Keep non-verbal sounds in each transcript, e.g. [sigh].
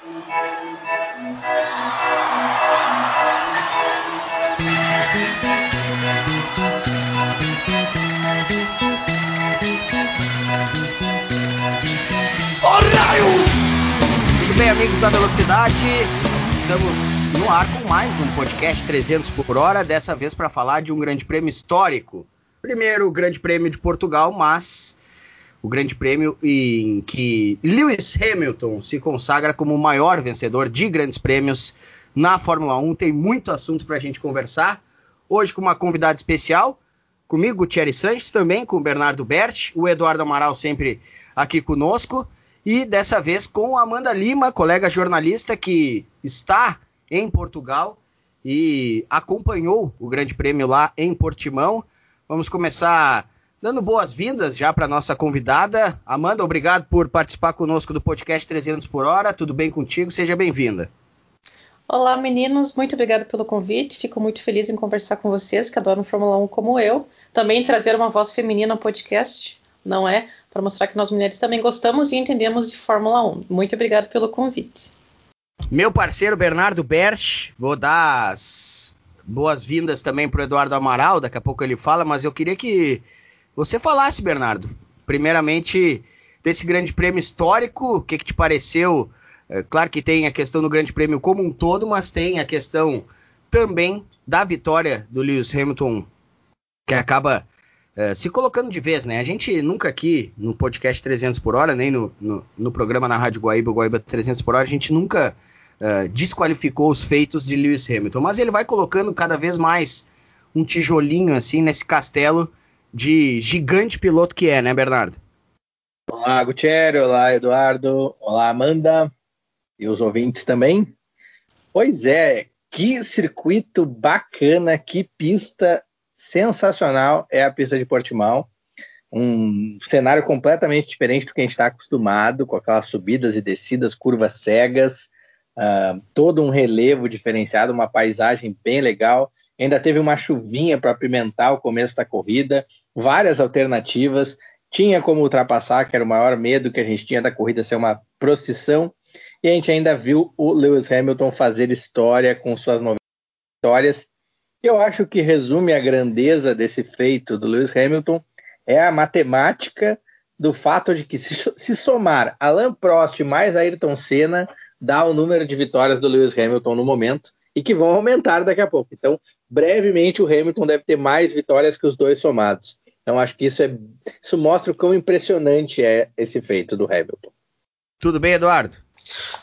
Tudo bem, amigos da Velocidade? Estamos no ar com mais um podcast 300 por hora, dessa vez para falar de um grande prêmio histórico. Primeiro, o Grande Prêmio de Portugal, mas o Grande Prêmio em que Lewis Hamilton se consagra como o maior vencedor de grandes prêmios na Fórmula 1. Tem muito assunto para a gente conversar. Hoje com uma convidada especial, comigo, Thierry Sanches, também com o Bernardo Berti, o Eduardo Amaral sempre aqui conosco. E dessa vez com Amanda Lima, colega jornalista que está em Portugal e acompanhou o Grande Prêmio lá em Portimão. Vamos começar dando boas-vindas já para nossa convidada. Amanda, obrigado por participar conosco do podcast 300 por hora. Tudo bem contigo? Seja bem-vinda. Olá, meninos. Muito obrigada pelo convite. Fico muito feliz em conversar com vocês que adoram Fórmula 1 como eu. Também trazer uma voz feminina ao podcast não é? Para mostrar que nós mulheres também gostamos e entendemos de Fórmula 1. Muito obrigado pelo convite. Meu parceiro Bernardo Berch, vou dar as boas-vindas também para o Eduardo Amaral, daqui a pouco ele fala, mas eu queria que você falasse, Bernardo, primeiramente desse grande prêmio histórico, o que, que te pareceu? É, claro que tem a questão do grande prêmio como um todo, mas tem a questão também da vitória do Lewis Hamilton, que acaba é, se colocando de vez, né? A gente nunca aqui no podcast 300 por hora, nem no, no, no programa na Rádio Guaíba, Guaíba 300 por hora, a gente nunca uh, desqualificou os feitos de Lewis Hamilton, mas ele vai colocando cada vez mais um tijolinho assim nesse castelo de gigante piloto que é, né, Bernardo? Olá, Gutierrez, olá, Eduardo, olá, Amanda e os ouvintes também. Pois é, que circuito bacana, que pista sensacional é a pista de Portimão. Um cenário completamente diferente do que a gente está acostumado, com aquelas subidas e descidas, curvas cegas, uh, todo um relevo diferenciado, uma paisagem bem legal. Ainda teve uma chuvinha para apimentar o começo da corrida, várias alternativas. Tinha como ultrapassar, que era o maior medo que a gente tinha da corrida ser uma procissão. E a gente ainda viu o Lewis Hamilton fazer história com suas nove vitórias eu acho que resume a grandeza desse feito do Lewis Hamilton é a matemática do fato de que se, se somar Alain Prost mais Ayrton Senna dá o número de vitórias do Lewis Hamilton no momento e que vão aumentar daqui a pouco. Então, brevemente o Hamilton deve ter mais vitórias que os dois somados. Então, acho que isso é isso mostra o quão impressionante é esse feito do Hamilton. Tudo bem, Eduardo?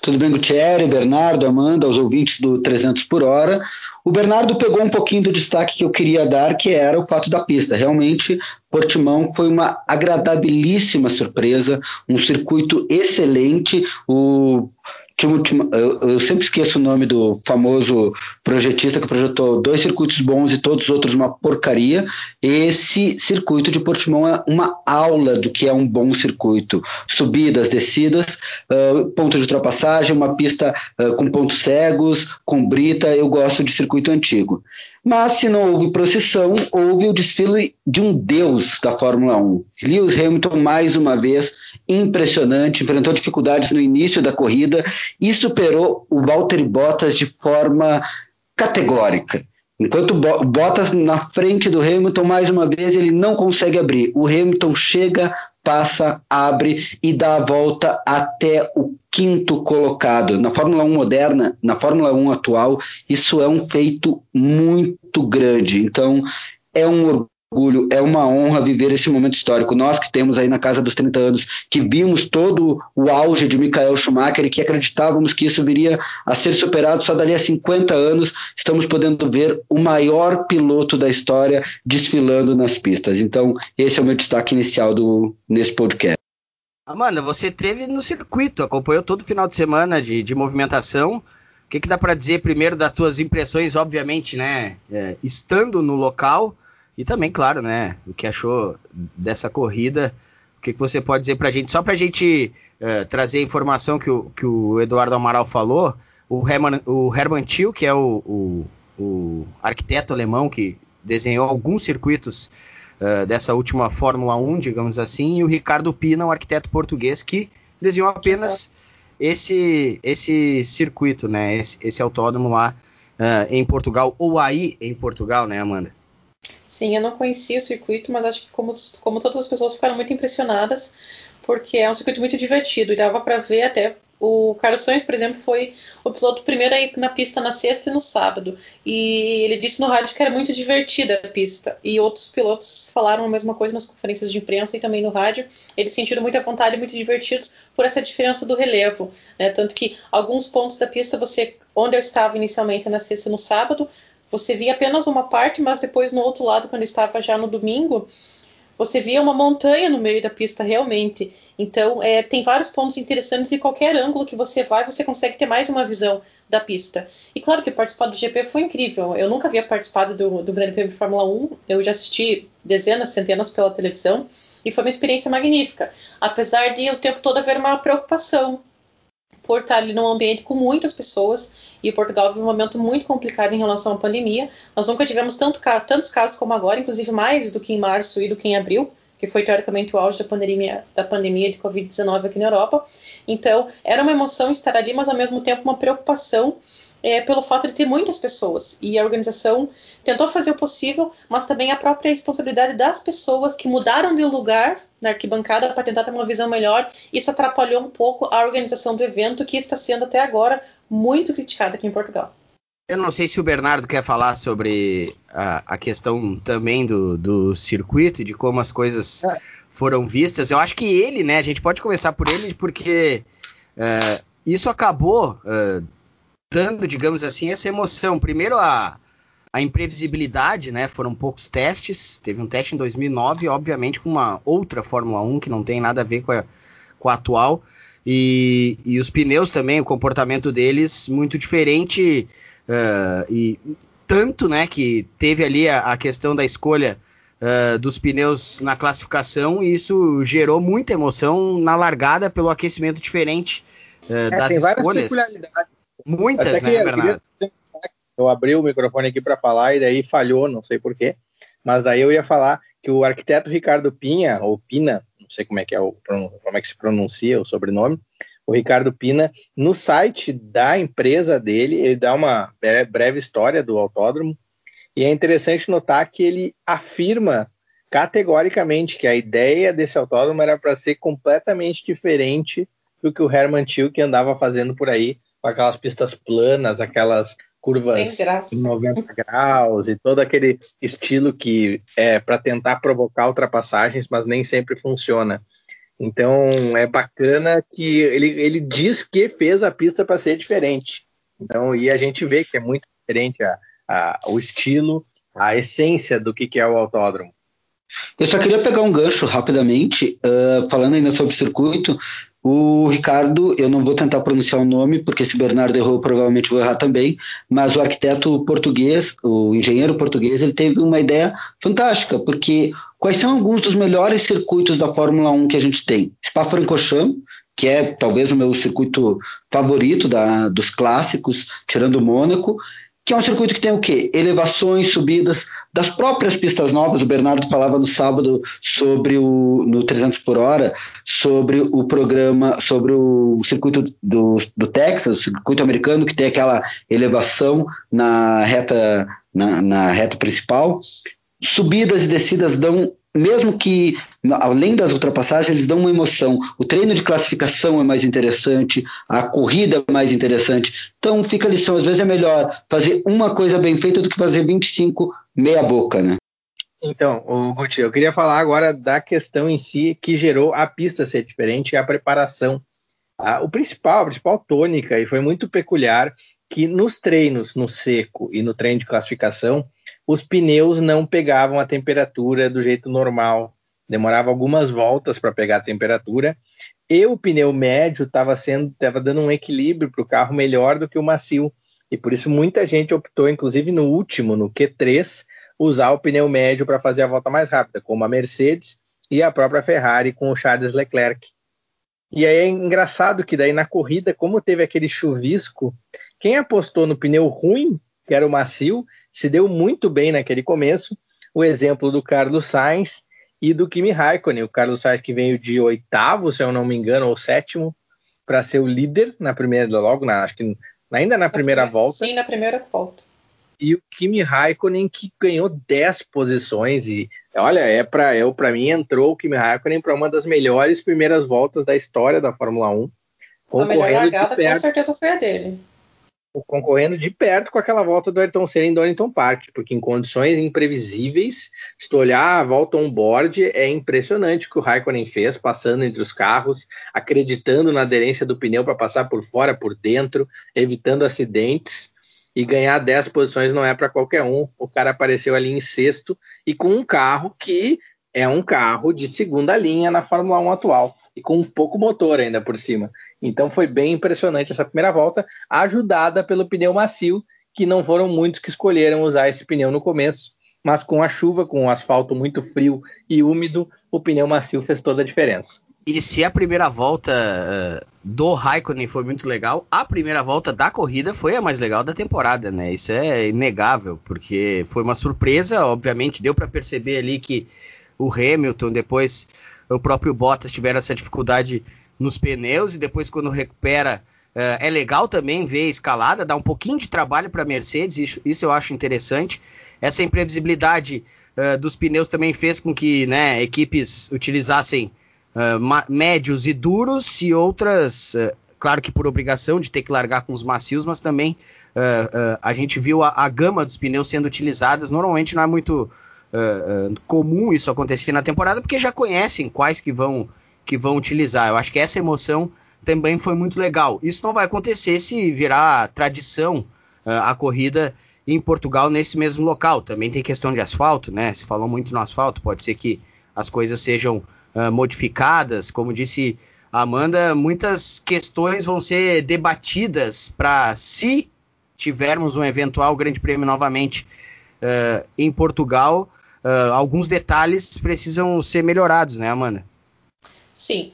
Tudo bem, Gutierrez, Bernardo, Amanda, aos ouvintes do 300 por hora. O Bernardo pegou um pouquinho do destaque que eu queria dar, que era o fato da pista. Realmente, Portimão foi uma agradabilíssima surpresa, um circuito excelente. O eu, sempre esqueço o nome do famoso projetista que projetou dois circuitos bons e todos os outros uma porcaria. Esse circuito de Portimão é uma aula do que é um bom circuito. Subidas, descidas, uh, ponto de ultrapassagem, uma pista uh, com pontos cegos, com brita. Eu gosto de circuito antigo. Mas se não houve procissão, houve o desfile de um deus da Fórmula 1. Lewis Hamilton, mais uma vez, impressionante, enfrentou dificuldades no início da corrida e superou o Valtteri Bottas de forma categórica. Enquanto Bottas na frente do Hamilton, mais uma vez, ele não consegue abrir. O Hamilton chega, passa, abre e dá a volta até o quinto colocado. Na Fórmula 1 moderna, na Fórmula 1 atual, isso é um feito muito grande. Então, é um orgulho, é uma honra viver esse momento histórico. Nós que temos aí na casa dos 30 anos, que vimos todo o auge de Michael Schumacher e que acreditávamos que isso viria a ser superado só dali a 50 anos, estamos podendo ver o maior piloto da história desfilando nas pistas. Então, esse é o meu destaque inicial do, nesse podcast. Amanda, você teve no circuito, acompanhou todo o final de semana de, de movimentação. O que, que dá para dizer primeiro das tuas impressões, obviamente, né? É, estando no local, e também, claro, né, o que achou dessa corrida, o que, que você pode dizer para a gente? Só para a gente uh, trazer a informação que o, que o Eduardo Amaral falou, o Herman, o Herman Thiel, que é o, o, o, arquiteto alemão que desenhou alguns circuitos uh, dessa última Fórmula 1, digamos assim, e o Ricardo Pina, um arquiteto português que desenhou apenas esse esse circuito, né? Esse, esse autódromo lá uh, em Portugal, ou aí em Portugal, né, Amanda? Sim, eu não conhecia o circuito, mas acho que como, como todas as pessoas ficaram muito impressionadas, porque é um circuito muito divertido e dava para ver até o Carlos Sainz, por exemplo, foi o piloto primeiro a ir na pista na sexta e no sábado. E ele disse no rádio que era muito divertida a pista. E outros pilotos falaram a mesma coisa nas conferências de imprensa e também no rádio. Eles sentiram muita vontade e muito divertidos por essa diferença do relevo. Né? Tanto que alguns pontos da pista, você, onde eu estava inicialmente na sexta e no sábado, você via apenas uma parte, mas depois no outro lado, quando estava já no domingo, você via uma montanha no meio da pista realmente. Então, é, tem vários pontos interessantes e qualquer ângulo que você vai, você consegue ter mais uma visão da pista. E claro que participar do GP foi incrível. Eu nunca havia participado do, do Grande Prêmio de Fórmula 1. Eu já assisti dezenas, centenas pela televisão e foi uma experiência magnífica. Apesar de o tempo todo haver uma preocupação por estar ali num ambiente com muitas pessoas e Portugal vive um momento muito complicado em relação à pandemia. Nós nunca tivemos tanto, tantos casos como agora, inclusive mais do que em março e do que em abril, que foi teoricamente o auge da pandemia, da pandemia de Covid-19 aqui na Europa. Então, era uma emoção estar ali, mas ao mesmo tempo uma preocupação é, pelo fato de ter muitas pessoas. E a organização tentou fazer o possível, mas também a própria responsabilidade das pessoas que mudaram de lugar na arquibancada para tentar ter uma visão melhor. Isso atrapalhou um pouco a organização do evento, que está sendo até agora muito criticada aqui em Portugal. Eu não sei se o Bernardo quer falar sobre a, a questão também do, do circuito, de como as coisas é. foram vistas. Eu acho que ele, né? A gente pode começar por ele, porque uh, isso acabou uh, dando, digamos assim, essa emoção. Primeiro a, a imprevisibilidade, né? Foram poucos testes. Teve um teste em 2009, obviamente com uma outra Fórmula 1 que não tem nada a ver com a, com a atual. E, e os pneus também, o comportamento deles muito diferente. Uh, e tanto, né, que teve ali a, a questão da escolha uh, dos pneus na classificação e isso gerou muita emoção na largada pelo aquecimento diferente uh, é, das tem escolhas. Muitas, Até né, Bernardo? Eu abri o microfone aqui para falar e daí falhou, não sei porquê. Mas daí eu ia falar que o arquiteto Ricardo Pinha, ou Pina, não sei como é que é o como é que se pronuncia o sobrenome, o Ricardo Pina, no site da empresa dele, ele dá uma breve história do autódromo, e é interessante notar que ele afirma categoricamente que a ideia desse autódromo era para ser completamente diferente do que o Herman Tilke andava fazendo por aí, com aquelas pistas planas, aquelas curvas em 90 graus e todo aquele estilo que é para tentar provocar ultrapassagens, mas nem sempre funciona. Então é bacana que ele, ele diz que fez a pista para ser diferente. Então, e a gente vê que é muito diferente a, a, o estilo, a essência do que, que é o autódromo. Eu só queria pegar um gancho rapidamente, uh, falando ainda sobre o circuito. O Ricardo, eu não vou tentar pronunciar o nome, porque se Bernardo errou, provavelmente vou errar também, mas o arquiteto português, o engenheiro português, ele teve uma ideia fantástica, porque quais são alguns dos melhores circuitos da Fórmula 1 que a gente tem? Spa-Francorchamps, que é talvez o meu circuito favorito da, dos clássicos, tirando o Mônaco, que é um circuito que tem o quê? Elevações, subidas das próprias pistas novas. O Bernardo falava no sábado sobre o no 300 por hora, sobre o programa, sobre o circuito do, do Texas, o circuito americano que tem aquela elevação na reta na, na reta principal. Subidas e descidas dão mesmo que, além das ultrapassagens, eles dão uma emoção. O treino de classificação é mais interessante, a corrida é mais interessante. Então fica a lição, às vezes é melhor fazer uma coisa bem feita do que fazer 25 meia boca, né? Então, o Guti, eu queria falar agora da questão em si que gerou a pista ser diferente, a preparação. Ah, o principal, a principal tônica, e foi muito peculiar, que nos treinos no seco e no treino de classificação, os pneus não pegavam a temperatura do jeito normal. Demorava algumas voltas para pegar a temperatura. E o pneu médio estava sendo, estava dando um equilíbrio para o carro melhor do que o macio. E por isso muita gente optou, inclusive no último, no Q3, usar o pneu médio para fazer a volta mais rápida, como a Mercedes e a própria Ferrari com o Charles Leclerc. E aí é engraçado que daí na corrida, como teve aquele chuvisco, quem apostou no pneu ruim, que era o macio, se deu muito bem naquele começo. O exemplo do Carlos Sainz e do Kimi Raikkonen. O Carlos Sainz que veio de oitavo, se eu não me engano, ou sétimo, para ser o líder na primeira, logo na, acho que ainda na primeira volta. Sim, na primeira volta. E o Kimi Raikkonen que ganhou 10 posições e olha, é para eu para mim entrou o Kimi Raikkonen para uma das melhores primeiras voltas da história da Fórmula 1. A melhor largada com certeza foi a dele concorrendo de perto com aquela volta do Ayrton Senna em Donington Park, porque em condições imprevisíveis, se tu olhar a volta on-board, é impressionante o que o Raikkonen fez, passando entre os carros, acreditando na aderência do pneu para passar por fora, por dentro, evitando acidentes, e ganhar 10 posições não é para qualquer um. O cara apareceu ali em sexto e com um carro que é um carro de segunda linha na Fórmula 1 atual, e com um pouco motor ainda por cima. Então foi bem impressionante essa primeira volta, ajudada pelo pneu macio, que não foram muitos que escolheram usar esse pneu no começo, mas com a chuva, com o asfalto muito frio e úmido, o pneu macio fez toda a diferença. E se a primeira volta uh, do Raikkonen foi muito legal, a primeira volta da corrida foi a mais legal da temporada, né? Isso é inegável, porque foi uma surpresa, obviamente, deu para perceber ali que o Hamilton, depois o próprio Bottas tiveram essa dificuldade nos pneus e depois quando recupera uh, é legal também ver a escalada, dá um pouquinho de trabalho para a Mercedes, isso, isso, eu acho interessante. Essa imprevisibilidade uh, dos pneus também fez com que né, equipes utilizassem uh, médios e duros e outras, claro que por obrigação de ter que largar com os macios, mas também a gente viu a, a, gama dos pneus sendo utilizadas. Normalmente não é muito comum isso acontecer na temporada, porque já conhecem quais que vão que vão utilizar. Eu acho que essa emoção também foi muito legal. Isso não vai acontecer se virar tradição uh, a corrida em Portugal nesse mesmo local. Também tem questão de asfalto, né? Se falou muito no asfalto, pode ser que as coisas sejam uh, modificadas. Como disse Amanda, muitas questões vão ser debatidas para se tivermos um eventual Grande Prêmio novamente uh, em Portugal. alguns detalhes precisam ser melhorados, né, Amanda? Sim.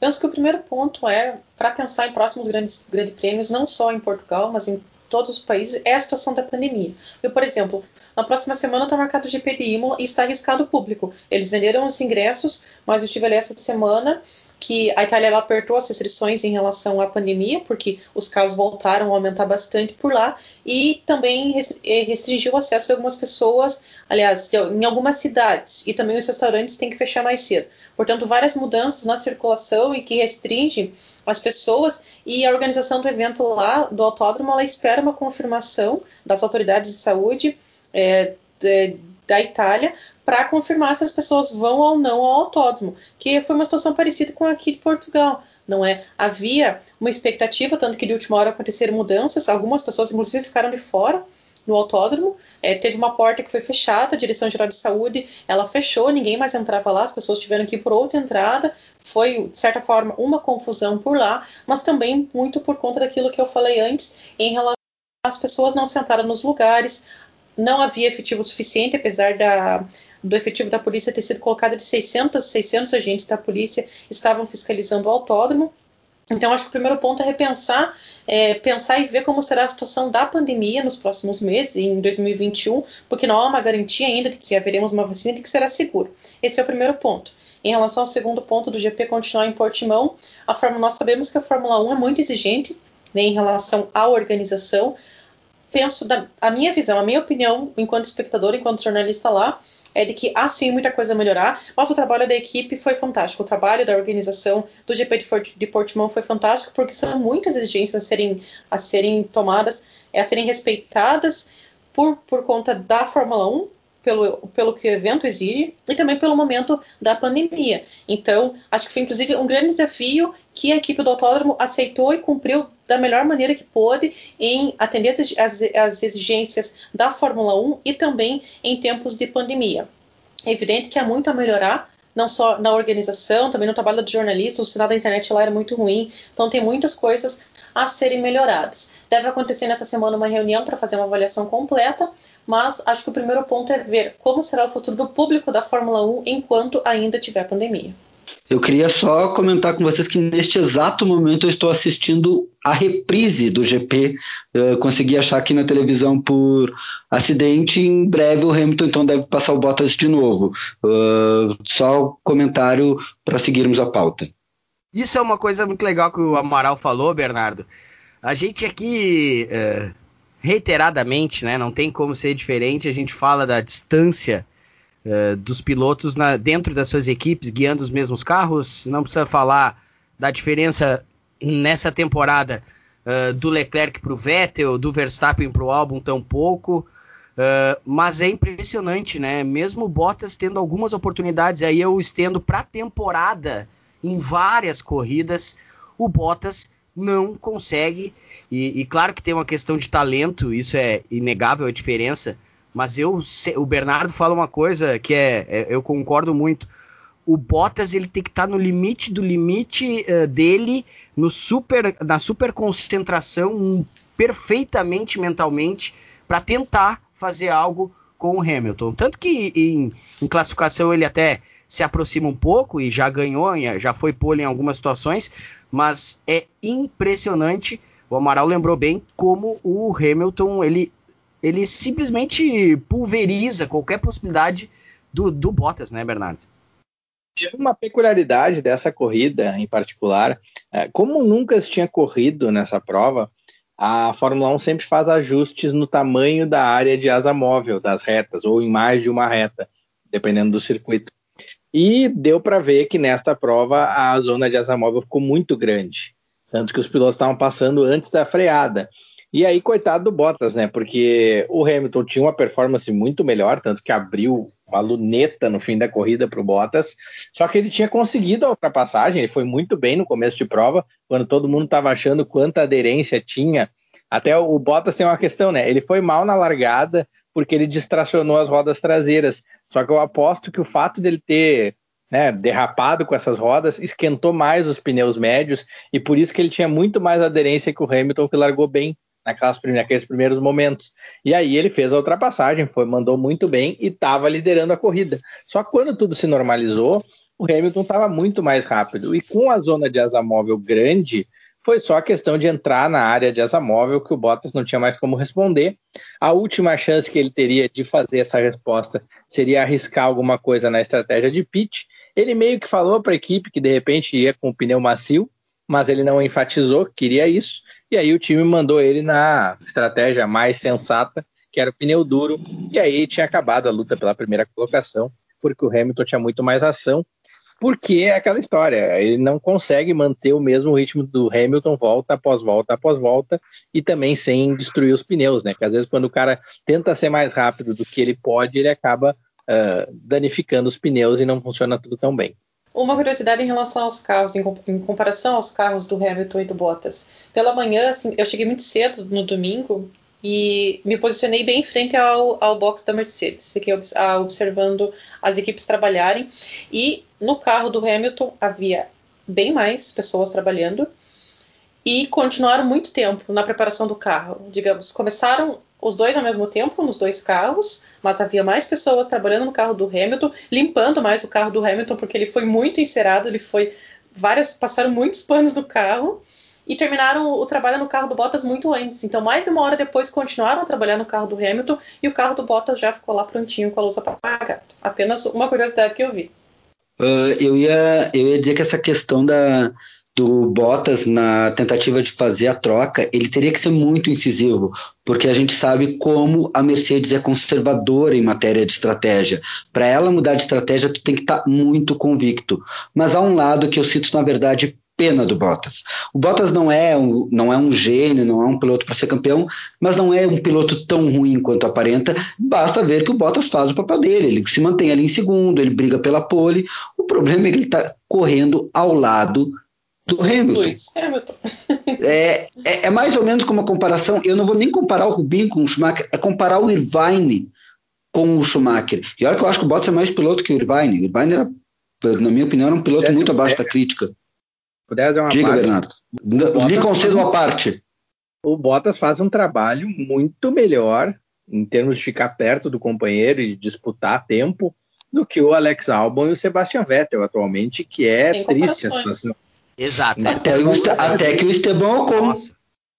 Penso que o primeiro ponto é para pensar em próximos grandes, grandes prêmios, não só em Portugal, mas em todos os países, é a situação da pandemia. Eu, por exemplo, na próxima semana está marcado o GP de Imola e está arriscado o público. Eles venderam os ingressos, mas eu estive ali essa semana que a Itália apertou as restrições em relação à pandemia, porque os casos voltaram a aumentar bastante por lá, e também eh, restringiu o acesso de algumas pessoas, aliás, em algumas cidades, e também os restaurantes têm que fechar mais cedo. Portanto, várias mudanças na circulação e que restringe as pessoas e a organização do evento lá do autódromo ela espera uma confirmação das autoridades de saúde é, de, da Itália para confirmar se as pessoas vão ou não ao autódromo, que foi uma situação parecida com aqui de Portugal. Não é? Havia uma expectativa, tanto que de última hora aconteceram mudanças, algumas pessoas inclusive ficaram de fora no autódromo. É, teve uma porta que foi fechada, a Direção Geral de Saúde, ela fechou, ninguém mais entrava lá, as pessoas tiveram que ir por outra entrada. Foi, de certa forma, uma confusão por lá, mas também muito por conta daquilo que eu falei antes em relação às pessoas não sentaram nos lugares, não havia efetivo suficiente, apesar da, do efetivo da polícia ter sido colocado de 600, 600 agentes da polícia estavam fiscalizando o autódromo. Então, acho que o primeiro ponto é repensar, é, pensar e ver como será a situação da pandemia nos próximos meses, em 2021, porque não há uma garantia ainda de que haveremos uma vacina e de que será seguro. Esse é o primeiro ponto. Em relação ao segundo ponto do GP continuar em Portimão, a Fórmula, nós sabemos que a Fórmula 1 é muito exigente né, em relação à organização, penso, da, a minha visão, a minha opinião, enquanto espectador, enquanto jornalista lá, é de que há sim muita coisa a melhorar, mas o trabalho da equipe foi fantástico. O trabalho da organização do GP de, Fort, de Portimão foi fantástico, porque são muitas exigências a serem, a serem tomadas, a serem respeitadas por, por conta da Fórmula 1, pelo, pelo que o evento exige e também pelo momento da pandemia. Então, acho que foi inclusive um grande desafio que a equipe do autódromo aceitou e cumpriu da melhor maneira que pôde em atender as, as, as exigências da Fórmula 1 e também em tempos de pandemia. É evidente que há muito a melhorar, não só na organização, também no trabalho do jornalista, o sinal da internet lá era muito ruim, então tem muitas coisas a serem melhoradas. Deve acontecer nessa semana uma reunião para fazer uma avaliação completa, mas acho que o primeiro ponto é ver como será o futuro do público da Fórmula 1 enquanto ainda tiver pandemia. Eu queria só comentar com vocês que neste exato momento eu estou assistindo a reprise do GP. Eu consegui achar aqui na televisão por acidente. Em breve o Hamilton então deve passar o Bottas de novo. Uh, só comentário para seguirmos a pauta. Isso é uma coisa muito legal que o Amaral falou, Bernardo. A gente aqui, é, reiteradamente, né, não tem como ser diferente, a gente fala da distância é, dos pilotos na, dentro das suas equipes, guiando os mesmos carros. Não precisa falar da diferença nessa temporada uh, do Leclerc para o Vettel, do Verstappen para o Albon tampouco. Uh, mas é impressionante, né? Mesmo Bottas tendo algumas oportunidades, aí eu estendo para a temporada em várias corridas, o Bottas não consegue. E, e, claro que tem uma questão de talento, isso é inegável a diferença. Mas eu, o Bernardo fala uma coisa que é, é eu concordo muito o Bottas ele tem que estar tá no limite do limite uh, dele, no super, na super concentração, um, perfeitamente mentalmente, para tentar fazer algo com o Hamilton. Tanto que em, em, classificação ele até se aproxima um pouco e já ganhou, já foi pole em algumas situações, mas é impressionante. O Amaral lembrou bem como o Hamilton ele, ele simplesmente pulveriza qualquer possibilidade do, do Bottas, né, Bernardo? uma peculiaridade dessa corrida em particular, é, como nunca se tinha corrido nessa prova, a Fórmula 1 sempre faz ajustes no tamanho da área de asa móvel das retas, ou em mais de uma reta, dependendo do circuito. E deu para ver que nesta prova a zona de asa móvel ficou muito grande, tanto que os pilotos estavam passando antes da freada. E aí, coitado do Bottas, né? Porque o Hamilton tinha uma performance muito melhor, tanto que abriu uma luneta no fim da corrida para o Bottas. Só que ele tinha conseguido a ultrapassagem, ele foi muito bem no começo de prova, quando todo mundo estava achando quanta aderência tinha. Até o Bottas tem uma questão, né? Ele foi mal na largada porque ele distracionou as rodas traseiras. Só que eu aposto que o fato dele ter né, derrapado com essas rodas esquentou mais os pneus médios e por isso que ele tinha muito mais aderência que o Hamilton, que largou bem naquelas, naqueles primeiros momentos. E aí ele fez a ultrapassagem, foi, mandou muito bem e estava liderando a corrida. Só que quando tudo se normalizou, o Hamilton estava muito mais rápido. E com a zona de asa móvel grande, foi só a questão de entrar na área de asa móvel que o Bottas não tinha mais como responder. A última chance que ele teria de fazer essa resposta seria arriscar alguma coisa na estratégia de pit. Ele meio que falou para a equipe que de repente ia com o pneu macio, mas ele não enfatizou que queria isso. E aí o time mandou ele na estratégia mais sensata, que era o pneu duro, e aí tinha acabado a luta pela primeira colocação, porque o Hamilton tinha muito mais ação, porque é aquela história, ele não consegue manter o mesmo ritmo do Hamilton volta após volta após volta e também sem destruir os pneus, né? Porque às vezes quando o cara tenta ser mais rápido do que ele pode, ele acaba uh, danificando os pneus e não funciona tudo tão bem. Uma curiosidade em relação aos carros, em, comparação aos carros do Hamilton e do Bottas. Pela manhã, assim, eu cheguei muito cedo no domingo e me posicionei bem em frente ao, ao box da Mercedes. Fiquei observando as equipes trabalharem e no carro do Hamilton havia bem mais pessoas trabalhando e continuaram muito tempo na preparação do carro. Digamos, começaram os dois ao mesmo tempo nos dois carros, mas havia mais pessoas trabalhando no carro do Hamilton, limpando mais o carro do Hamilton, porque ele foi muito encerado, ele foi várias passaram muitos panos no carro e terminaram o trabalho no carro do Bottas muito antes. Então, mais de uma hora depois, continuaram a trabalhar no carro do Hamilton e o carro do Bottas já ficou lá prontinho com a luz apagada. Apenas uma curiosidade que eu vi. Uh, eu, ia, eu ia dizer que essa questão da, do Bottas na tentativa de fazer a troca, ele teria que ser muito incisivo, porque a gente sabe como a Mercedes é conservadora em matéria de estratégia. Para ela mudar de estratégia, tu tem que estar tá muito convicto. Mas há um lado que eu cito, na verdade, pena do Bottas. O Bottas não é um, não é um gênio, não é um piloto para ser campeão, mas não é um piloto tão ruim quanto aparenta. Basta ver que o Bottas faz o papel dele, ele se mantém ali em segundo, ele briga pela pole. O problema é que ele está correndo ao lado do Hamilton. Hamilton. [laughs] é, é, é, mais ou menos como uma comparação. Eu não vou nem comparar o Rubinho com o Schumacher, é comparar o Irvine com o Schumacher. E olha que eu acho que o Bottas é mais piloto que o Irvine. O Irvine, era, na minha opinião, era um piloto muito abaixo da crítica. Puder uma Diga, parte, Bernardo. Lhe concedo uma parte. O Bottas faz um trabalho muito melhor em termos de ficar perto do companheiro e disputar tempo do que o Alex Albon e o Sebastian Vettel atualmente, que é triste a situação. Exato. Até, o, até que o Estebão Ocon.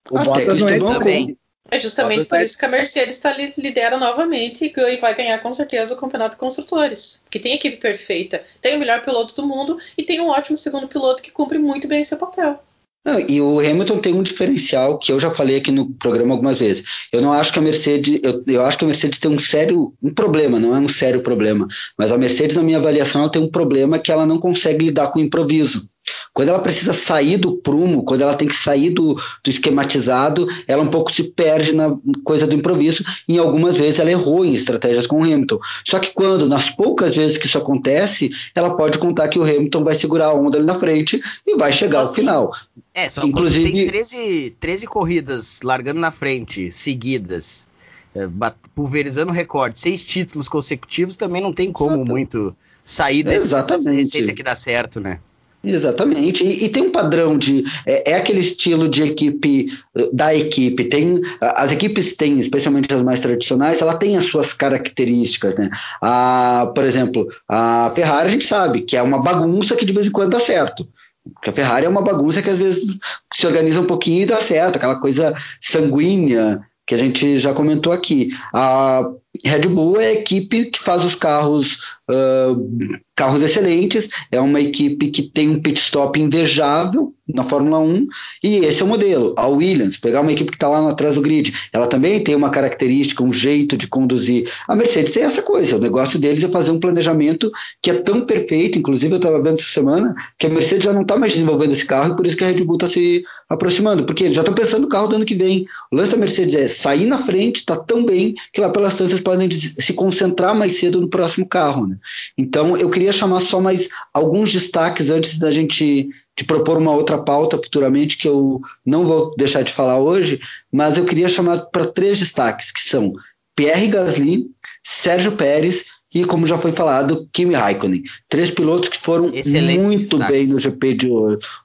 O até Bottas não é também. É justamente por isso que a Mercedes tá, lidera novamente e vai ganhar com certeza o campeonato de construtores. Porque tem equipe perfeita, tem o melhor piloto do mundo e tem um ótimo segundo piloto que cumpre muito bem seu papel. Não, e o Hamilton tem um diferencial que eu já falei aqui no programa algumas vezes. Eu não acho que a Mercedes, eu, eu acho que a Mercedes tem um sério um problema, não é um sério problema, mas a Mercedes, na minha avaliação, ela tem um problema que ela não consegue lidar com o improviso. Quando ela precisa sair do prumo, quando ela tem que sair do, do, esquematizado, ela um pouco se perde na coisa do improviso. E algumas vezes ela errou em estratégias com o Hamilton. Só que quando, nas poucas vezes que isso acontece, ela pode contar que o Hamilton vai segurar a onda ali na frente e vai chegar ao final. É, só Inclusive, tem 13, 13 corridas largando na frente, seguidas, é, pulverizando recorde, seis títulos consecutivos, também não tem como muito sair dessa, dessa receita que dá certo, né? Exatamente, e, e, tem um padrão de é, é, aquele estilo de equipe da equipe. Tem as equipes têm, especialmente as mais tradicionais, ela tem as suas características, né? A, por exemplo, a Ferrari a gente sabe que é uma bagunça que de vez em quando dá certo. Porque a Ferrari é uma bagunça que às vezes se organiza um pouquinho e dá certo, aquela coisa sanguínea que a gente já comentou aqui. A Red Bull é a equipe que faz os carros uh, carros excelentes, é uma equipe que tem um pit stop invejável na Fórmula 1 e esse é o modelo. A Williams, pegar uma equipe que está lá atrás do grid, ela também tem uma característica, um jeito de conduzir. A Mercedes tem essa coisa, o negócio deles é fazer um planejamento que é tão perfeito, inclusive eu estava vendo essa semana, que a Mercedes já não está mais desenvolvendo esse carro e por isso que a Red Bull está se aproximando, porque eles já estão pensando no carro do ano que vem. O lance da Mercedes é sair na frente, está tão bem que lá pelas tantas podem se concentrar mais cedo no próximo carro. Né? Então eu queria chamar só mais alguns destaques antes da gente de propor uma outra pauta futuramente que eu não vou deixar de falar hoje, mas eu queria chamar para três destaques, que são Pierre Gasly, Sérgio Pérez e, como já foi falado, Kimi Raikkonen. Três pilotos que foram Excelente muito destaques. bem no GP de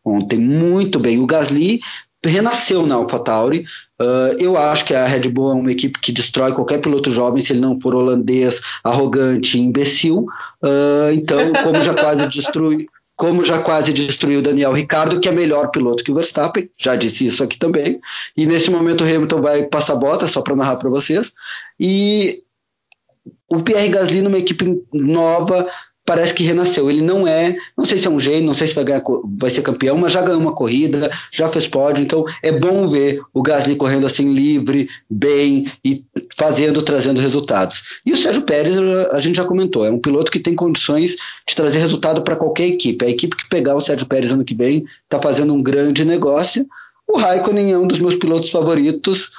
ontem, muito bem. O Gasly renasceu na AlphaTauri. Uh, eu acho que a Red Bull é uma equipe que destrói qualquer piloto jovem se ele não for holandês, arrogante, imbecil. Uh, então, como já quase destruiu, como já quase destruiu Daniel Ricardo, que é melhor piloto que o Verstappen, já disse isso aqui também. E nesse momento o Hamilton vai passar bota, só para narrar para vocês. E o Pierre Gasly numa equipe nova, parece que renasceu. Ele não é, não sei se é um gênio, não sei se vai, ganhar, vai ser campeão, mas já ganhou uma corrida, já fez pódio, então é bom ver o Gasly correndo assim livre, bem e fazendo, trazendo resultados. E o Sérgio Pérez, a gente já comentou, é um piloto que tem condições de trazer resultado para qualquer equipe. A equipe que pegar o Sérgio Pérez ano que vem está fazendo um grande negócio. O Raikkonen é um dos meus pilotos favoritos,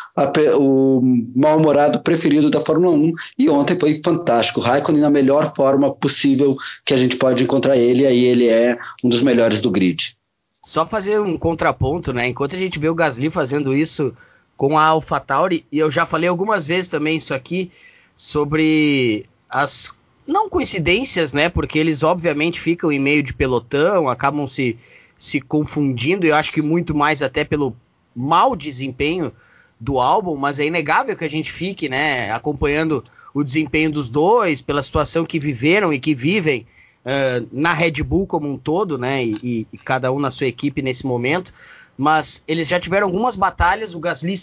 o mal-humorado preferido da Fórmula 1, e ontem foi fantástico. O Raikkonen na melhor forma possível que a gente pode encontrar ele, aí ele é um dos melhores do grid. Só fazer um contraponto, né? Enquanto a gente vê o Gasly fazendo isso com a AlphaTauri, e eu já falei algumas vezes também isso aqui, sobre as não coincidências, né? Porque eles obviamente ficam em meio de pelotão, acabam se se confundindo, eu acho que muito mais até pelo mau desempenho do álbum, mas é inegável que a gente fique, né, acompanhando o desempenho dos dois, pela situação que viveram e que vivem uh, na Red Bull como um todo, né, e, e, cada um na sua equipe nesse momento, mas eles já tiveram algumas batalhas, o Gasly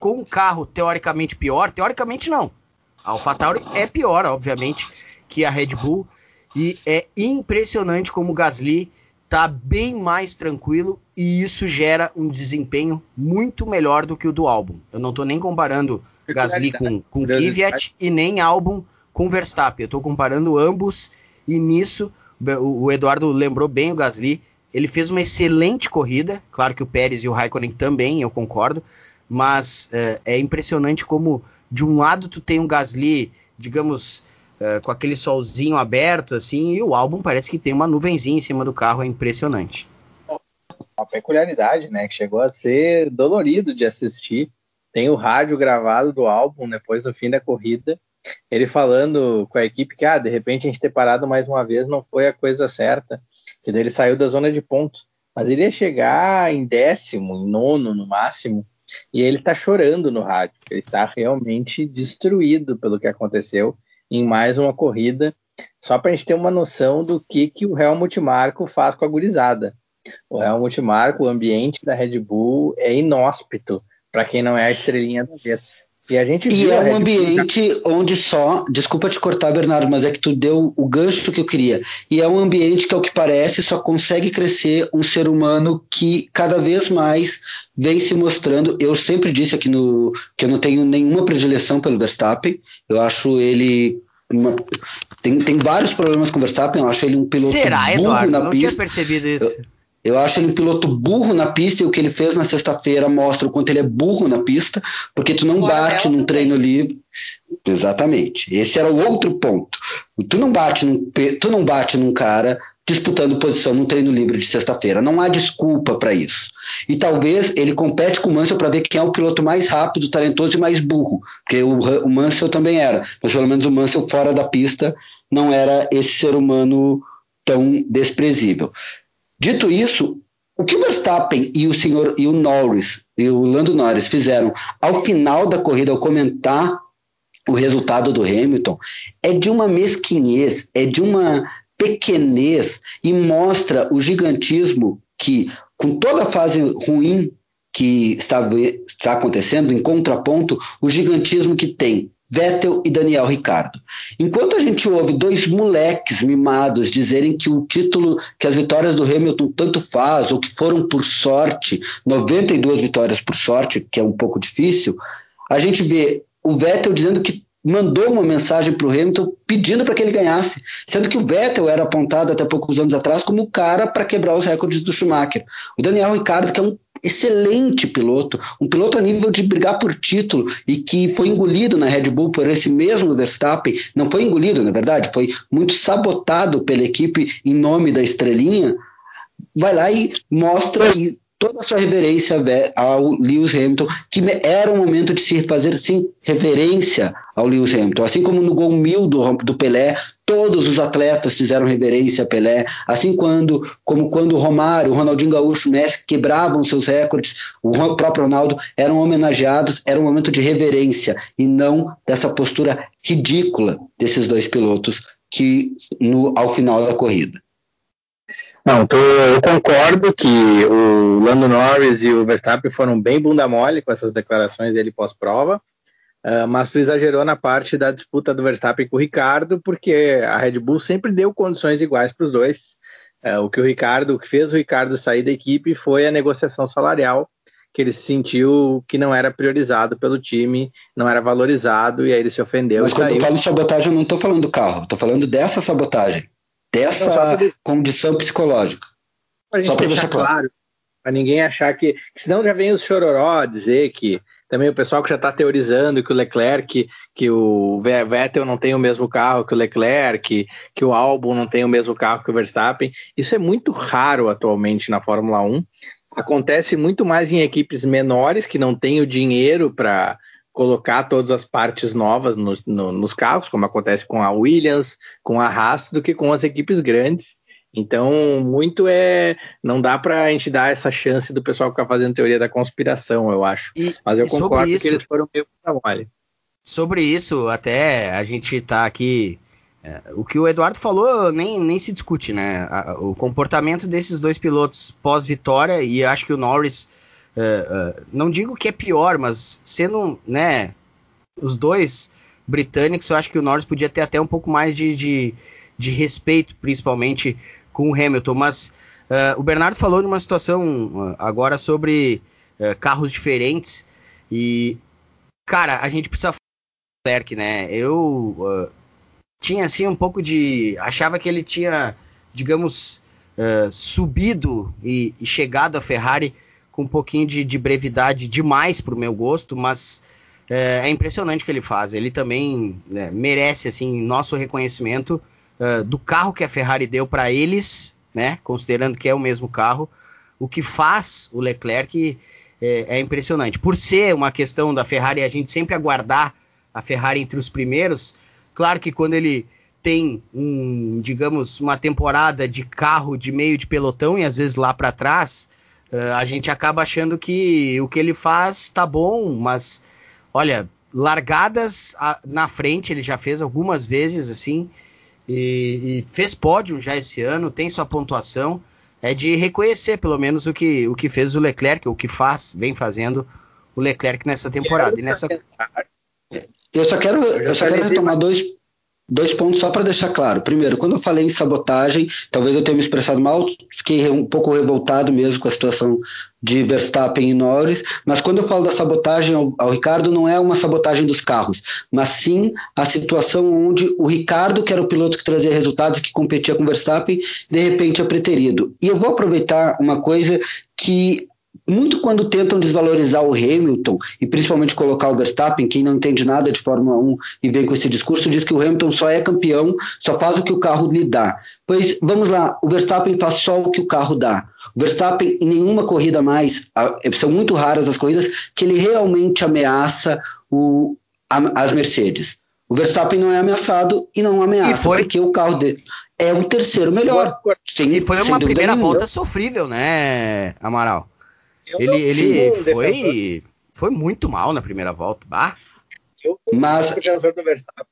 com um carro teoricamente pior, teoricamente não, a AlphaTauri é pior, obviamente, que a Red Bull, e é impressionante como o Gasly tá bem mais tranquilo e isso gera um desempenho muito melhor do que o do álbum. Eu não estou nem comparando Gasly com, com Kvyat e nem álbum com Verstappen. Eu estou comparando ambos e nisso o, o Eduardo lembrou bem o Gasly. Ele fez uma excelente corrida, claro que o Pérez e o Raikkonen também, eu concordo, mas é, é impressionante como de um lado tu tem um Gasly, digamos, é, com aquele solzinho aberto, assim, e o álbum parece que tem uma nuvenzinha em cima do carro, é impressionante. Uma peculiaridade, né, que chegou a ser dolorido de assistir. Tem o rádio gravado do álbum depois do fim da corrida, ele falando com a equipe que, ah, de repente a gente ter parado mais uma vez não foi a coisa certa, que daí ele saiu da zona de pontos, mas ele ia chegar em décimo, em nono no máximo, e ele tá chorando no rádio, ele tá realmente destruído pelo que aconteceu, em mais uma corrida, só para a gente ter uma noção do que, que o Helmut Marko faz com a gurizada. O Helmut Marko, o ambiente da Red Bull é inóspito para quem não é a estrelinha da vez. E a gente e é um ambiente onde só, desculpa te cortar, Bernardo, mas é que tu deu o gancho que eu queria. E é um ambiente que, ao que parece, só consegue crescer um ser humano que cada vez mais vem se mostrando. Eu sempre disse aqui no que eu não tenho nenhuma predileção pelo Verstappen. Eu acho ele uma, tem, tem vários problemas com o Verstappen. Eu acho ele um piloto Será, burro Eduardo? na não pista. Tinha percebido isso. Eu, acho ele um piloto burro na pista e o que ele fez na sexta-feira mostra o quanto ele é burro na pista, porque tu não bate num treino livre. Exatamente. Esse era o outro ponto. Tu não bate num, tu não bate num cara disputando posição num treino livre de sexta-feira. Não há desculpa para isso. E talvez ele compete com o Mansell para ver quem é o piloto mais rápido, talentoso e mais burro, porque o, o Mansell também era, mas pelo menos o Mansell fora da pista não era esse ser humano tão desprezível. Dito isso, o que o Verstappen e o senhor e o Norris e o Lando Norris fizeram ao final da corrida ao comentar o resultado do Hamilton é de uma mesquinhez, é de uma pequenez e mostra o gigantismo que, com toda a fase ruim que está, está acontecendo, em contraponto, o gigantismo que tem Vettel e Daniel Ricardo. Enquanto a gente ouve dois moleques mimados dizerem que o título, que as vitórias do Hamilton tanto faz, ou que foram por sorte, 92 vitórias por sorte, que é um pouco difícil, a gente vê o Vettel dizendo que mandou uma mensagem para o Hamilton pedindo para que ele ganhasse, sendo que o Vettel era apontado até poucos anos atrás como o cara para quebrar os recordes do Schumacher. O Daniel Ricardo, que é um excelente piloto, um piloto a nível de brigar por título e que foi engolido na Red Bull por esse mesmo Verstappen, não foi engolido, na verdade, foi muito sabotado pela equipe em nome da estrelinha, vai lá e mostra e toda a sua reverência ao Lewis Hamilton, que era o momento de se fazer sim reverência ao Lewis Hamilton. Assim como no gol mil do, do Pelé, todos os atletas fizeram reverência a Pelé. Assim quando, como quando Romário, Ronaldinho Gaúcho, Messi quebravam seus recordes, o próprio Ronaldo eram homenageados, era um momento de reverência e não dessa postura ridícula desses dois pilotos que no, ao final da corrida. Não, tô, eu concordo que o Lando Norris e o Verstappen foram bem bunda mole com essas declarações dele pós-prova, uh, mas tu exagerou na parte da disputa do Verstappen com o Ricardo, porque a Red Bull sempre deu condições iguais para os dois. Uh, o que o Ricardo, o que fez o Ricardo sair da equipe foi a negociação salarial, que ele se sentiu que não era priorizado pelo time, não era valorizado, e aí ele se ofendeu. Mas quando saiu. eu falo sabotagem, eu não estou falando do carro, estou falando dessa sabotagem dessa então, condição psicológica. Só para deixar claro. claro para ninguém achar que, que. Senão já vem os chororó dizer que. Também o pessoal que já está teorizando que o Leclerc, que, que o Vettel não tem o mesmo carro que o Leclerc, que, que o Albon não tem o mesmo carro que o Verstappen. Isso é muito raro atualmente na Fórmula 1. Acontece muito mais em equipes menores que não têm o dinheiro para colocar todas as partes novas no, no, nos carros, como acontece com a Williams, com a Haas, do que com as equipes grandes. Então, muito é. Não dá para a gente dar essa chance do pessoal ficar fazendo teoria da conspiração, eu acho. E, Mas eu concordo isso, que eles foram meio trabalho. Sobre isso, até a gente está aqui. É, o que o Eduardo falou nem, nem se discute, né? A, o comportamento desses dois pilotos pós-vitória, e acho que o Norris Uh, uh, não digo que é pior, mas sendo, né, os dois britânicos, eu acho que o Norris podia ter até um pouco mais de, de, de respeito, principalmente com o Hamilton. Mas uh, o Bernardo falou numa situação agora sobre carros diferentes e, cara, a gente precisa Leclerc, né? Eu tinha assim um pouco de, achava que ele tinha, digamos, subido e, e chegado a Ferrari com um pouquinho de, de brevidade demais para o meu gosto, mas é, é, impressionante o que ele faz. Ele também né, merece assim nosso reconhecimento uh, do carro que a Ferrari deu para eles, né, considerando que é o mesmo carro. O que faz o Leclerc é, é impressionante. Por ser uma questão da Ferrari, a gente sempre aguardar a Ferrari entre os primeiros. Claro que quando ele tem um, digamos, uma temporada de carro de meio de pelotão e às vezes lá para trás, Uh, a gente acaba achando que o que ele faz tá bom, mas olha, largadas a, na frente ele já fez algumas vezes assim e, e, fez pódio já esse ano, tem sua pontuação. É de reconhecer pelo menos o que, o que fez o Leclerc, o que faz, vem fazendo o Leclerc nessa temporada. E nessa... Eu só quero, eu só quero retomar dois, Dois pontos só para deixar claro. Primeiro, quando eu falei em sabotagem, talvez eu tenha me expressado mal, fiquei um pouco revoltado mesmo com a situação de Verstappen e Norris, mas quando eu falo da sabotagem ao, ao, Ricardo, não é uma sabotagem dos carros, mas sim a situação onde o Ricardo, que era o piloto que trazia resultados, que competia com Verstappen, de repente é preterido. E eu vou aproveitar uma coisa que muito quando tentam desvalorizar o Hamilton e principalmente colocar o Verstappen, quem não entende nada de Fórmula 1 e vem com esse discurso, diz que o Hamilton só é campeão, só faz o que o carro lhe dá. Pois vamos lá, o Verstappen faz só o que o carro dá. O Verstappen, em nenhuma corrida mais, são muito raras as corridas, que ele realmente ameaça o, a, as Mercedes. O Verstappen não é ameaçado e não ameaça, foi... porque o carro dele é o terceiro melhor. Sem, e foi uma primeira nenhuma. volta sofrível, né, Amaral? Ele ele foi, foi muito mal na primeira volta. Bah. Eu Mas... do Verstappen.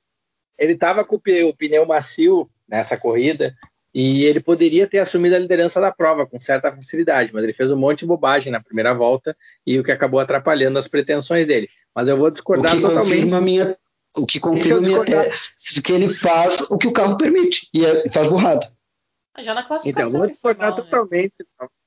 Ele estava com o pneu macio nessa corrida e ele poderia ter assumido a liderança da prova com certa facilidade, mas ele fez um monte de bobagem na primeira volta e o que acabou atrapalhando as pretensões dele. Mas eu vou discordar o que totalmente. Confirma minha, o que confirma minha tese, que ele faz o que o carro permite e é, faz burrado. Já na classificação. Então, vou discordar mal, né? totalmente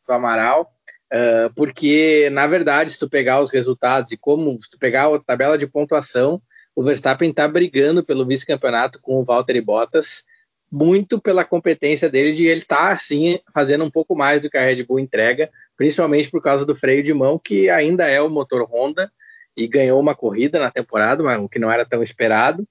do Amaral. Uh, porque, na verdade, se tu pegar os resultados e como se tu pegar a tabela de pontuação, o Verstappen está brigando pelo vice-campeonato com o Valtteri Bottas, muito pela competência dele de ele estar, tá, assim, fazendo um pouco mais do que a Red Bull entrega, principalmente por causa do freio de mão, que ainda é o motor Honda, e ganhou uma corrida na temporada, mas o que não era tão esperado.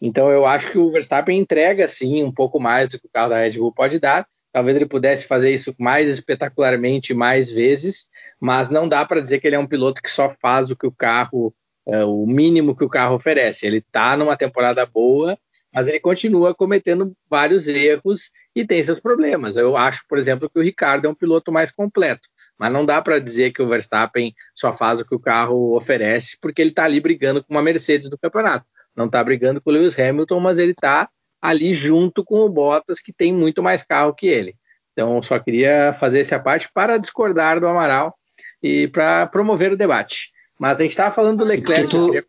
Então eu acho que o Verstappen entrega, sim, um pouco mais do que o carro da Red Bull pode dar, Talvez ele pudesse fazer isso mais espetacularmente mais vezes, mas não dá para dizer que ele é um piloto que só faz o que o carro, é, o mínimo que o carro oferece. Ele está numa temporada boa, mas ele continua cometendo vários erros e tem seus problemas. Eu acho, por exemplo, que o Ricardo é um piloto mais completo, mas não dá para dizer que o Verstappen só faz o que o carro oferece, porque ele está ali brigando com uma Mercedes do campeonato. Não está brigando com o Lewis Hamilton, mas ele está ali junto com o Bottas, que tem muito mais carro que ele. Então, só queria fazer essa parte para discordar do Amaral e para promover o debate. Mas a gente estava falando do Leclerc. Tu...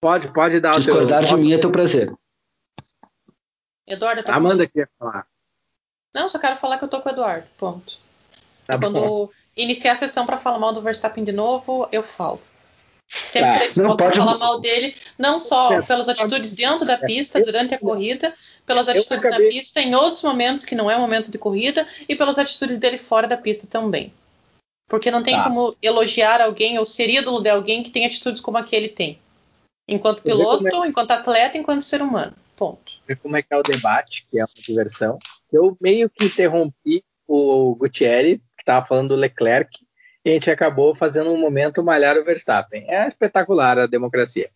Pode, pode dar discordar o teu... de mim é teu prazer. Eduardo, eu Amanda queria falar. Não, só quero falar que eu tô com o Eduardo. Ponto. Tá Quando bom. iniciar a sessão para falar mal do Verstappen de novo, eu falo. Sempre ah, que não pode falar mal dele, não só é, pelas atitudes dentro da pista, durante a corrida, pelas atitudes acabei... na pista em outros momentos que não é momento de corrida, e pelas atitudes dele fora da pista também. Porque não tem tá. como elogiar alguém ou ser ídolo de alguém que tem atitudes como a que ele tem. Enquanto piloto, é... enquanto atleta, enquanto ser humano. Ponto. Ver como é que é o debate, que é uma diversão. Eu meio que interrompi o Gutierrez, que estava falando do Leclerc, e a gente acabou fazendo um momento malhar o Verstappen. É espetacular a democracia.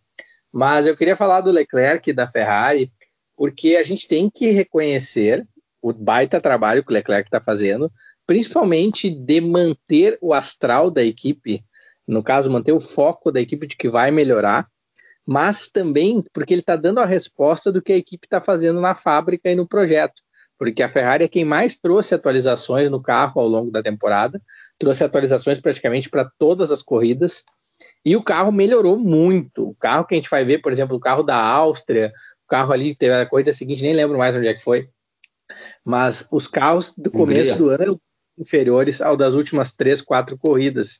Mas eu queria falar do Leclerc da Ferrari, porque a gente tem que reconhecer o baita trabalho que o Leclerc está fazendo, principalmente de manter o astral da equipe, no caso, manter o foco da equipe de que vai melhorar, mas também porque ele está dando a resposta do que a equipe está fazendo na fábrica e no projeto porque a Ferrari é quem mais trouxe atualizações no carro ao longo da temporada, trouxe atualizações praticamente para todas as corridas, e o carro melhorou muito. O carro que a gente vai ver, por exemplo, o carro da Áustria, o carro ali teve a corrida seguinte, nem lembro mais onde é que foi, mas os carros do começo do ano eram inferiores ao das últimas três, quatro corridas.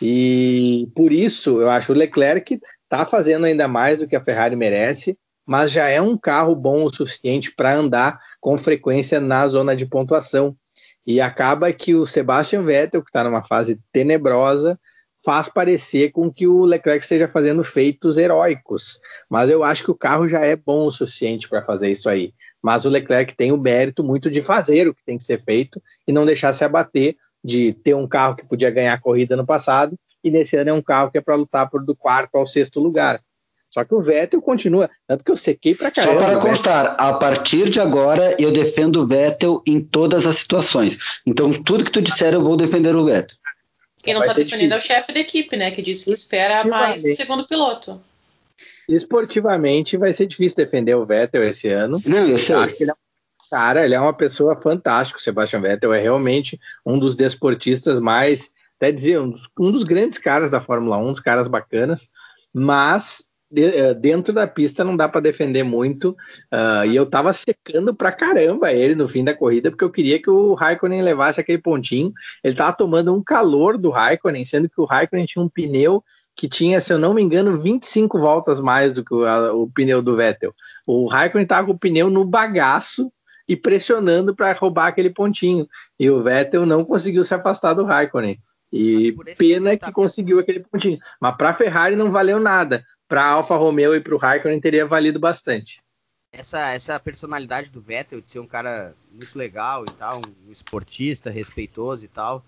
E por isso eu acho o Leclerc está fazendo ainda mais do que a Ferrari merece mas já é um carro bom o suficiente para andar com frequência na zona de pontuação. E acaba que o Sebastian Vettel, que está numa fase tenebrosa, faz parecer com que o Leclerc esteja fazendo feitos heróicos. Mas eu acho que o carro já é bom o suficiente para fazer isso aí. Mas o Leclerc tem o mérito muito de fazer o que tem que ser feito e não deixar se abater de ter um carro que podia ganhar a corrida no passado e nesse ano é um carro que é para lutar por do quarto ao sexto lugar. Só que o Vettel continua, tanto que eu sequei pra caramba. Só para constar, a partir de agora eu defendo o Vettel em todas as situações. Então tudo que tu disser eu vou defender o Vettel. Quem não está defendendo difícil. é o chefe da equipe, né? Que disse que espera mais do segundo piloto. Esportivamente vai ser difícil defender o Vettel esse ano. Não, eu sei. Acho que ele é cara, ele é uma pessoa fantástica. O Sebastian Vettel é realmente um dos desportistas mais até dizer, um dos, um dos grandes caras da Fórmula 1, uns caras bacanas, mas de, eh, dentro da pista não dá para defender muito. Uh, e eu tava secando pra caramba ele no fim da corrida, porque eu queria que o Raikkonen levasse aquele pontinho. Ele tava tomando um calor do Raikkonen, sendo que o Raikkonen tinha um pneu que tinha, se eu não me engano, 25 voltas mais do que o, a, o pneu do Vettel. O Raikkonen tava com o pneu no bagaço e pressionando para roubar aquele pontinho. E o Vettel não conseguiu se afastar do Raikkonen. E pena que, que conseguiu aquele pontinho. Mas para a Ferrari não valeu nada para Alfa Romeo e para o Raikkonen teria valido bastante. Essa, essa personalidade do Vettel de ser um cara muito legal e tal, um esportista respeitoso e tal,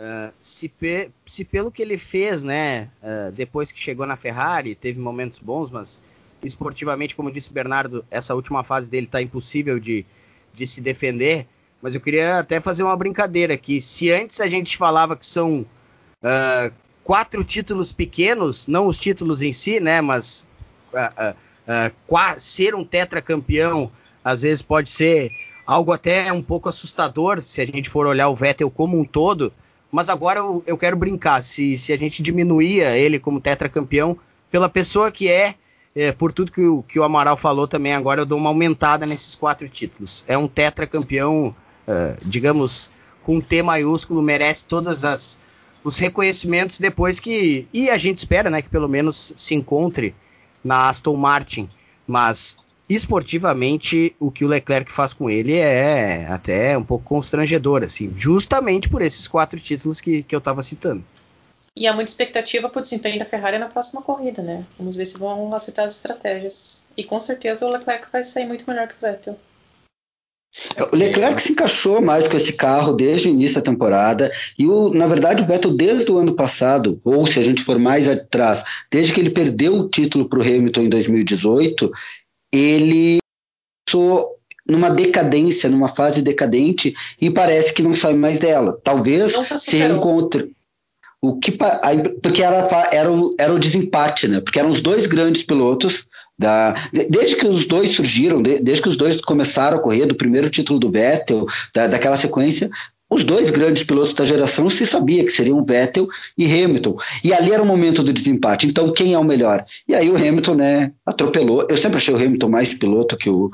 uh, se, pe, se, pelo que ele fez, né, uh, depois que chegou na Ferrari, teve momentos bons, mas esportivamente, como disse Bernardo, essa última fase dele tá impossível de, de se defender. Mas eu queria até fazer uma brincadeira aqui. Se antes a gente falava que são uh, quatro títulos pequenos, não os títulos em si, né? Mas uh, uh, ser um tetracampeão às vezes pode ser algo até um pouco assustador se a gente for olhar o Vettel como um todo. Mas agora eu, eu quero brincar. Se, se a gente diminuía ele como tetracampeão pela pessoa que é, é, por tudo que o, que o Amaral falou também, agora eu dou uma aumentada nesses quatro títulos. É um tetracampeão, uh, digamos, com T maiúsculo, merece todas as os reconhecimentos depois que. E a gente espera, né, que pelo menos se encontre na Aston Martin. Mas esportivamente o que o Leclerc faz com ele é até um pouco constrangedor, assim, justamente por esses quatro títulos que, que eu estava citando. E há muita expectativa para o desempenho da Ferrari na próxima corrida, né? Vamos ver se vão acertar as estratégias. E com certeza o Leclerc vai sair muito melhor que o Vettel. O Leclerc se encaixou mais com esse carro desde o início da temporada e, o, na verdade, o Vettel desde o ano passado, ou se a gente for mais atrás, desde que ele perdeu o título para o Hamilton em 2018, ele começou numa decadência, numa fase decadente e parece que não sai mais dela. Talvez se reencontre. O que, porque era, era, o, era o desempate, né? Porque eram os dois grandes pilotos da, desde que os dois surgiram, desde que os dois começaram a correr, do primeiro título do Vettel, da, daquela sequência, os dois grandes pilotos da geração se sabia que seriam Vettel e Hamilton. E ali era o momento do desempate. Então, quem é o melhor? E aí o Hamilton, né, atropelou. Eu sempre achei o Hamilton mais piloto que o,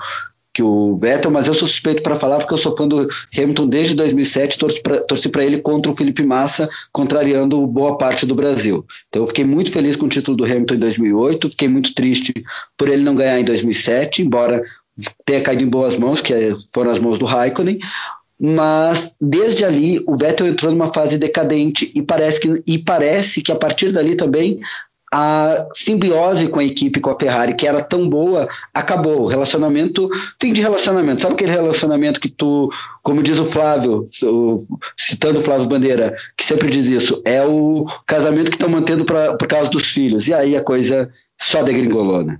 que o Vettel, mas eu sou suspeito para falar porque eu sou fã do Hamilton desde 2007, torci para ele contra o Felipe Massa, contrariando boa parte do Brasil. Então eu fiquei muito feliz com o título do Hamilton em 2008, fiquei muito triste por ele não ganhar em 2007, embora tenha caído em boas mãos, que foram as mãos do Raikkonen, mas desde ali o Vettel entrou numa fase decadente e parece que, e parece que a partir dali também a simbiose com a equipe, com a Ferrari, que era tão boa, acabou. O relacionamento, fim de relacionamento. Sabe aquele relacionamento que tu, como diz o Flávio, o, citando o Flávio Bandeira, que sempre diz isso, é o casamento que estão mantendo pra, por causa dos filhos. E aí a coisa só degringolou, né?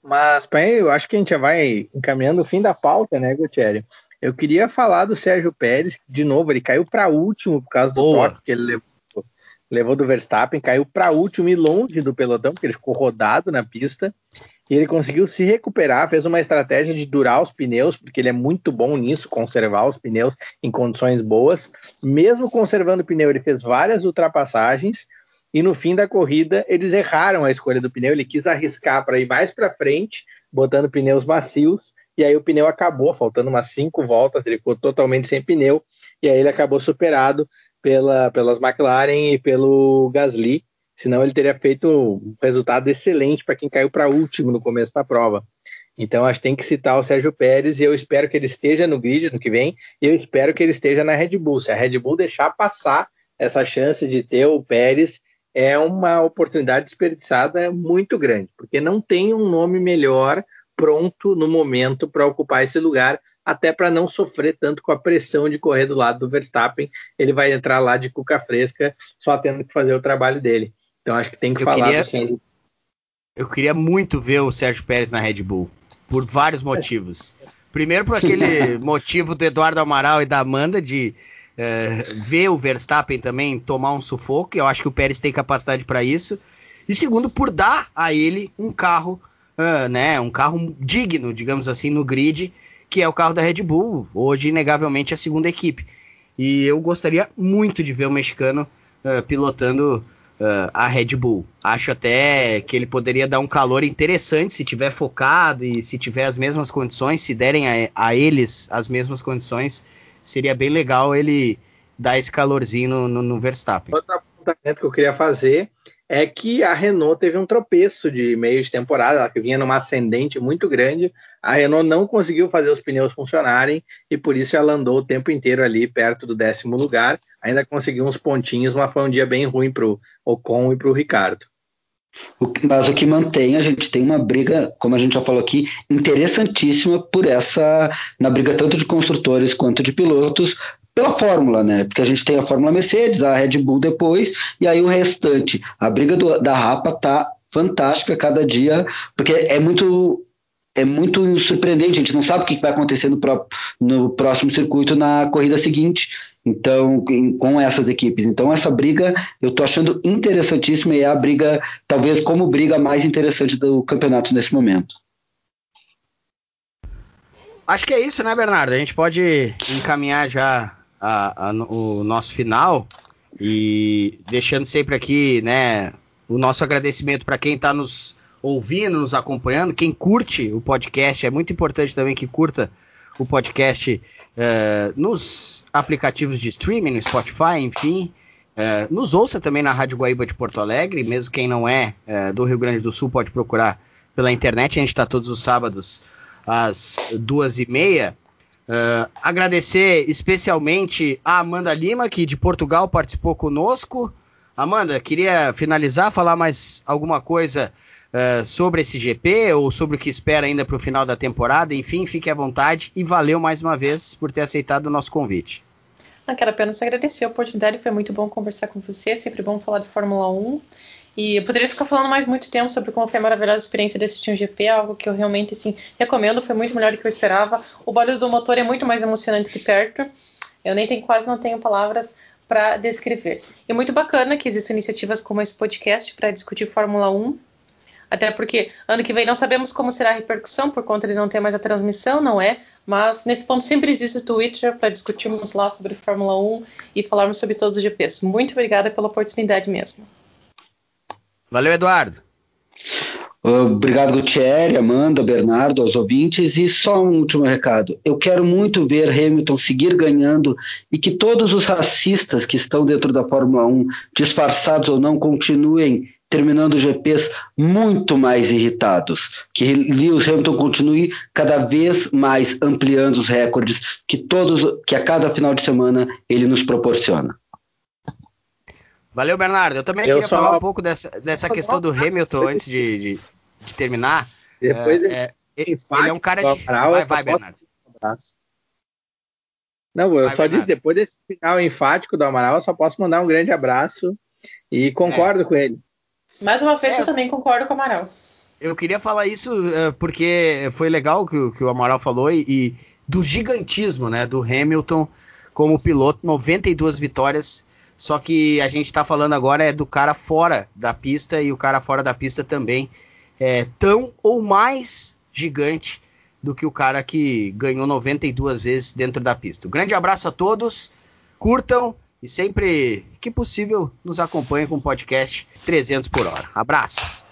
Mas, pai, eu acho que a gente já vai encaminhando o fim da pauta, né, Gutierrez? Eu queria falar do Sérgio Pérez, de novo, ele caiu para último por causa do Boa. toque que ele levou levou do Verstappen, caiu para último e longe do pelotão, porque ele ficou rodado na pista. E ele conseguiu se recuperar, fez uma estratégia de durar os pneus, porque ele é muito bom nisso, conservar os pneus em condições boas. Mesmo conservando o pneu, ele fez várias ultrapassagens. E no fim da corrida, eles erraram a escolha do pneu. Ele quis arriscar para ir mais para frente, botando pneus macios. E aí o pneu acabou, faltando umas cinco voltas, ele ficou totalmente sem pneu. E aí ele acabou superado pela, pelas McLaren e pelo Gasly, senão ele teria feito um resultado excelente para quem caiu para último no começo da prova. Então acho que tem que citar o Sérgio Pérez e eu espero que ele esteja no grid no que vem e eu espero que ele esteja na Red Bull. Se a Red Bull deixar passar essa chance de ter o Pérez, é uma oportunidade desperdiçada muito grande, porque não tem um nome melhor pronto no momento para ocupar esse lugar, até para não sofrer tanto com a pressão de correr do lado do Verstappen. Ele vai entrar lá de cuca fresca, só tendo que fazer o trabalho dele. Então acho que tem que eu falar queria, Sérgio. Eu queria muito ver o Sérgio Pérez na Red Bull, por vários motivos. Primeiro, por aquele [laughs] motivo do Eduardo Amaral e da Amanda de uh, ver o Verstappen também tomar um sufoco. Eu acho que o Pérez tem capacidade para isso. E segundo, por dar a ele um carro, uh, né, um carro digno, digamos assim, no grid que é o carro da Red Bull, hoje inegavelmente a segunda equipe. E eu gostaria muito de ver o mexicano uh, pilotando uh, a Red Bull. Acho até que ele poderia dar um calor interessante se tiver focado e se tiver as mesmas condições, se derem a, a eles as mesmas condições, seria bem legal ele dar esse calorzinho no, no, no Verstappen. Outro apontamento que eu queria fazer é que a Renault teve um tropeço de meio de temporada, ela que vinha numa ascendente muito grande. A Renault não conseguiu fazer os pneus funcionarem e por isso ela andou o tempo inteiro ali perto do décimo lugar. Ainda conseguiu uns pontinhos, mas foi um dia bem ruim para o Ocon e para o Ricardo. Mas o que mantém, a gente tem uma briga, como a gente já falou aqui, interessantíssima por essa, na briga tanto de construtores quanto de pilotos, pela fórmula, né? Porque a gente tem a Fórmula Mercedes, a Red Bull depois, e aí o restante. A briga do, da Rapa tá fantástica cada dia, porque é muito é muito surpreendente, a gente não sabe o que vai acontecer no, no próximo circuito na corrida seguinte. Então, com essas equipes. Então, essa briga eu tô achando interessantíssima e é a briga, talvez como briga mais interessante do campeonato nesse momento. Acho que é isso, né, Bernardo? A gente pode encaminhar já a, a, o nosso final e deixando sempre aqui, né, o nosso agradecimento para quem está nos ouvindo, nos acompanhando, quem curte o podcast, é muito importante também que curta o podcast uh, nos aplicativos de streaming, no Spotify, enfim. Uh, nos ouça também na Rádio Guaíba de Porto Alegre, mesmo quem não é uh, do Rio Grande do Sul pode procurar pela internet. A gente está todos os sábados às duas e meia. Uh, agradecer especialmente a Amanda Lima, que de Portugal participou conosco. Amanda, queria finalizar, falar mais alguma coisa uh, sobre esse GP ou sobre o que espera ainda para o final da temporada. Enfim, fique à vontade e valeu mais uma vez por ter aceitado o nosso convite. Não, quero apenas agradecer a oportunidade, foi muito bom conversar com você, sempre bom falar de Fórmula 1. E eu poderia ficar falando mais muito tempo sobre como foi a maravilhosa experiência de assistir um GP, algo que eu realmente assim, recomendo, foi muito melhor do que eu esperava. O barulho do motor é muito mais emocionante de perto. Eu nem tenho, quase não tenho palavras para descrever. E muito bacana que existam iniciativas como esse podcast para discutir Fórmula 1. Até porque ano que vem não sabemos como será a repercussão por conta de não ter mais a transmissão, não é? Mas nesse ponto sempre existe o Twitter para discutirmos lá sobre Fórmula 1 e falarmos sobre todos os GPs. Muito obrigada pela oportunidade mesmo. Valeu, Eduardo. Obrigado, Gutierrez, Amanda, Bernardo, aos ouvintes. E só um último recado. Eu quero muito ver Hamilton seguir ganhando e que todos os racistas que estão dentro da Fórmula 1, disfarçados ou não, continuem terminando GPs muito mais irritados. Que Lewis Hamilton continue cada vez mais ampliando os recordes que todos, que a cada final de semana ele nos proporciona. Valeu, Bernardo. Eu também eu queria só... falar um pouco dessa, dessa questão do Hamilton antes de, de, de terminar. Depois é, é, ele, ele é um cara de. Vai, vai, Bernardo. Não, eu vai, só Bernardo. disse, depois desse final enfático do Amaral, eu só posso mandar um grande abraço e concordo é. com ele. Mais uma vez, é, eu também concordo com o Amaral. Eu queria falar isso uh, porque foi legal que, que o Amaral falou e, e, do gigantismo né, do Hamilton como piloto, 92 vitórias só que a gente está falando agora é do cara fora da pista e o cara fora da pista também é tão ou mais gigante do que o cara que ganhou 92 vezes dentro da pista. Um grande abraço a todos, curtam e sempre que possível nos acompanhem com o podcast 300 por hora. Abraço!